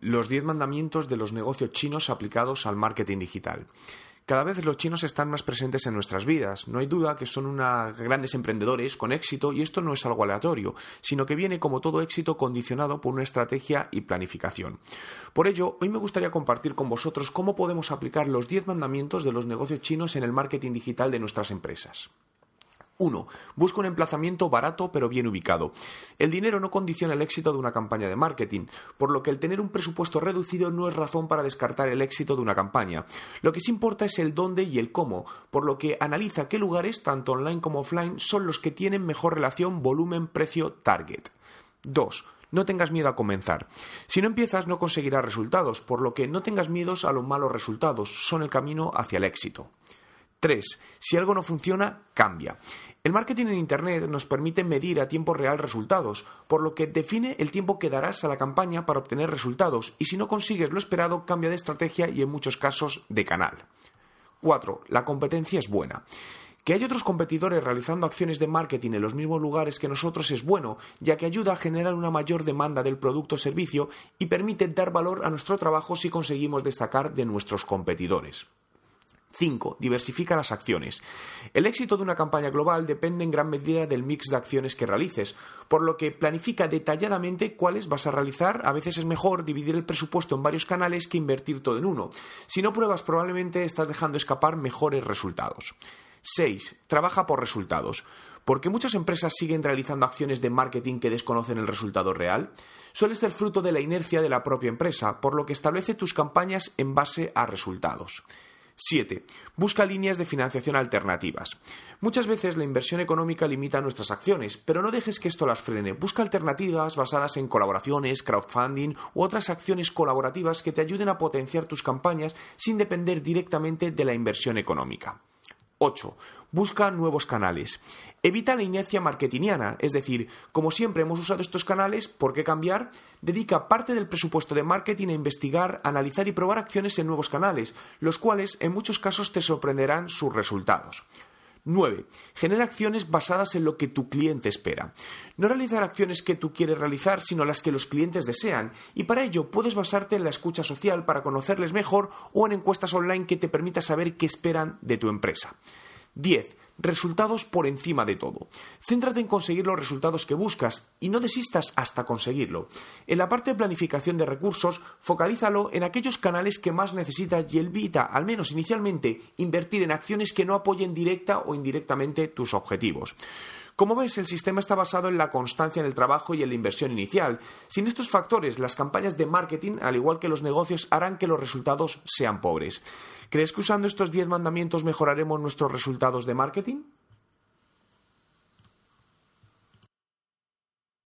Los 10 mandamientos de los negocios chinos aplicados al marketing digital. Cada vez los chinos están más presentes en nuestras vidas. No hay duda que son unos grandes emprendedores con éxito y esto no es algo aleatorio, sino que viene como todo éxito condicionado por una estrategia y planificación. Por ello, hoy me gustaría compartir con vosotros cómo podemos aplicar los 10 mandamientos de los negocios chinos en el marketing digital de nuestras empresas. 1. Busca un emplazamiento barato pero bien ubicado. El dinero no condiciona el éxito de una campaña de marketing, por lo que el tener un presupuesto reducido no es razón para descartar el éxito de una campaña. Lo que sí importa es el dónde y el cómo, por lo que analiza qué lugares, tanto online como offline, son los que tienen mejor relación volumen-precio-target. 2. No tengas miedo a comenzar. Si no empiezas no conseguirás resultados, por lo que no tengas miedos a los malos resultados, son el camino hacia el éxito. 3. Si algo no funciona, cambia. El marketing en Internet nos permite medir a tiempo real resultados, por lo que define el tiempo que darás a la campaña para obtener resultados y si no consigues lo esperado, cambia de estrategia y en muchos casos de canal. 4. La competencia es buena. Que hay otros competidores realizando acciones de marketing en los mismos lugares que nosotros es bueno, ya que ayuda a generar una mayor demanda del producto o servicio y permite dar valor a nuestro trabajo si conseguimos destacar de nuestros competidores. 5. Diversifica las acciones. El éxito de una campaña global depende en gran medida del mix de acciones que realices, por lo que planifica detalladamente cuáles vas a realizar. A veces es mejor dividir el presupuesto en varios canales que invertir todo en uno. Si no pruebas, probablemente estás dejando escapar mejores resultados. 6. Trabaja por resultados. ¿Por qué muchas empresas siguen realizando acciones de marketing que desconocen el resultado real? Suele ser fruto de la inercia de la propia empresa, por lo que establece tus campañas en base a resultados. 7. Busca líneas de financiación alternativas. Muchas veces la inversión económica limita nuestras acciones, pero no dejes que esto las frene. Busca alternativas basadas en colaboraciones, crowdfunding u otras acciones colaborativas que te ayuden a potenciar tus campañas sin depender directamente de la inversión económica. 8. Busca nuevos canales. Evita la inercia marketingiana, es decir, como siempre hemos usado estos canales, ¿por qué cambiar? Dedica parte del presupuesto de marketing a investigar, analizar y probar acciones en nuevos canales, los cuales en muchos casos te sorprenderán sus resultados. 9. Genera acciones basadas en lo que tu cliente espera. No realizar acciones que tú quieres realizar, sino las que los clientes desean, y para ello puedes basarte en la escucha social para conocerles mejor o en encuestas online que te permita saber qué esperan de tu empresa. 10. Resultados por encima de todo. Céntrate en conseguir los resultados que buscas y no desistas hasta conseguirlo. En la parte de planificación de recursos, focalízalo en aquellos canales que más necesitas y evita, al menos inicialmente, invertir en acciones que no apoyen directa o indirectamente tus objetivos. Como ves, el sistema está basado en la constancia en el trabajo y en la inversión inicial. Sin estos factores, las campañas de marketing, al igual que los negocios, harán que los resultados sean pobres. ¿Crees que usando estos 10 mandamientos mejoraremos nuestros resultados de marketing?